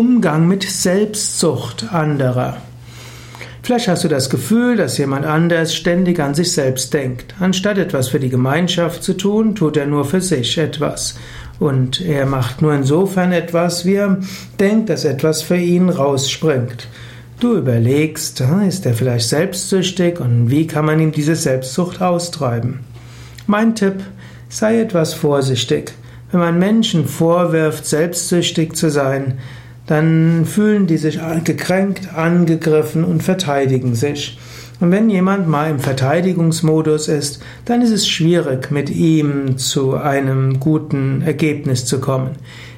Umgang mit Selbstsucht anderer. Vielleicht hast du das Gefühl, dass jemand anders ständig an sich selbst denkt. Anstatt etwas für die Gemeinschaft zu tun, tut er nur für sich etwas. Und er macht nur insofern etwas, wie er denkt, dass etwas für ihn rausspringt. Du überlegst, ist er vielleicht selbstsüchtig und wie kann man ihm diese Selbstsucht austreiben? Mein Tipp, sei etwas vorsichtig. Wenn man Menschen vorwirft, selbstsüchtig zu sein, dann fühlen die sich gekränkt, angegriffen und verteidigen sich. Und wenn jemand mal im Verteidigungsmodus ist, dann ist es schwierig, mit ihm zu einem guten Ergebnis zu kommen.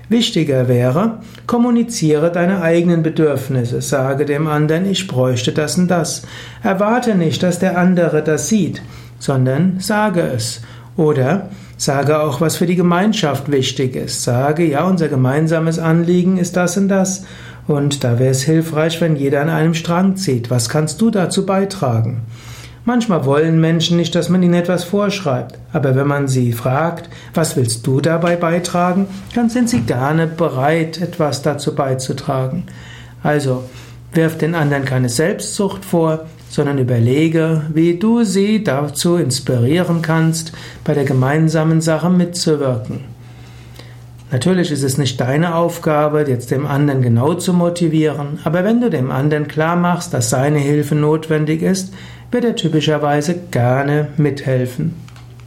Wichtiger wäre, kommuniziere deine eigenen Bedürfnisse, sage dem anderen, ich bräuchte das und das. Erwarte nicht, dass der andere das sieht, sondern sage es. Oder Sage auch, was für die Gemeinschaft wichtig ist. Sage, ja, unser gemeinsames Anliegen ist das und das. Und da wäre es hilfreich, wenn jeder an einem Strang zieht. Was kannst du dazu beitragen? Manchmal wollen Menschen nicht, dass man ihnen etwas vorschreibt, aber wenn man sie fragt, was willst du dabei beitragen, dann sind sie gerne bereit, etwas dazu beizutragen. Also, wirf den anderen keine Selbstsucht vor, sondern überlege, wie du sie dazu inspirieren kannst, bei der gemeinsamen Sache mitzuwirken. Natürlich ist es nicht deine Aufgabe, jetzt dem anderen genau zu motivieren, aber wenn du dem anderen klar machst, dass seine Hilfe notwendig ist, wird er typischerweise gerne mithelfen.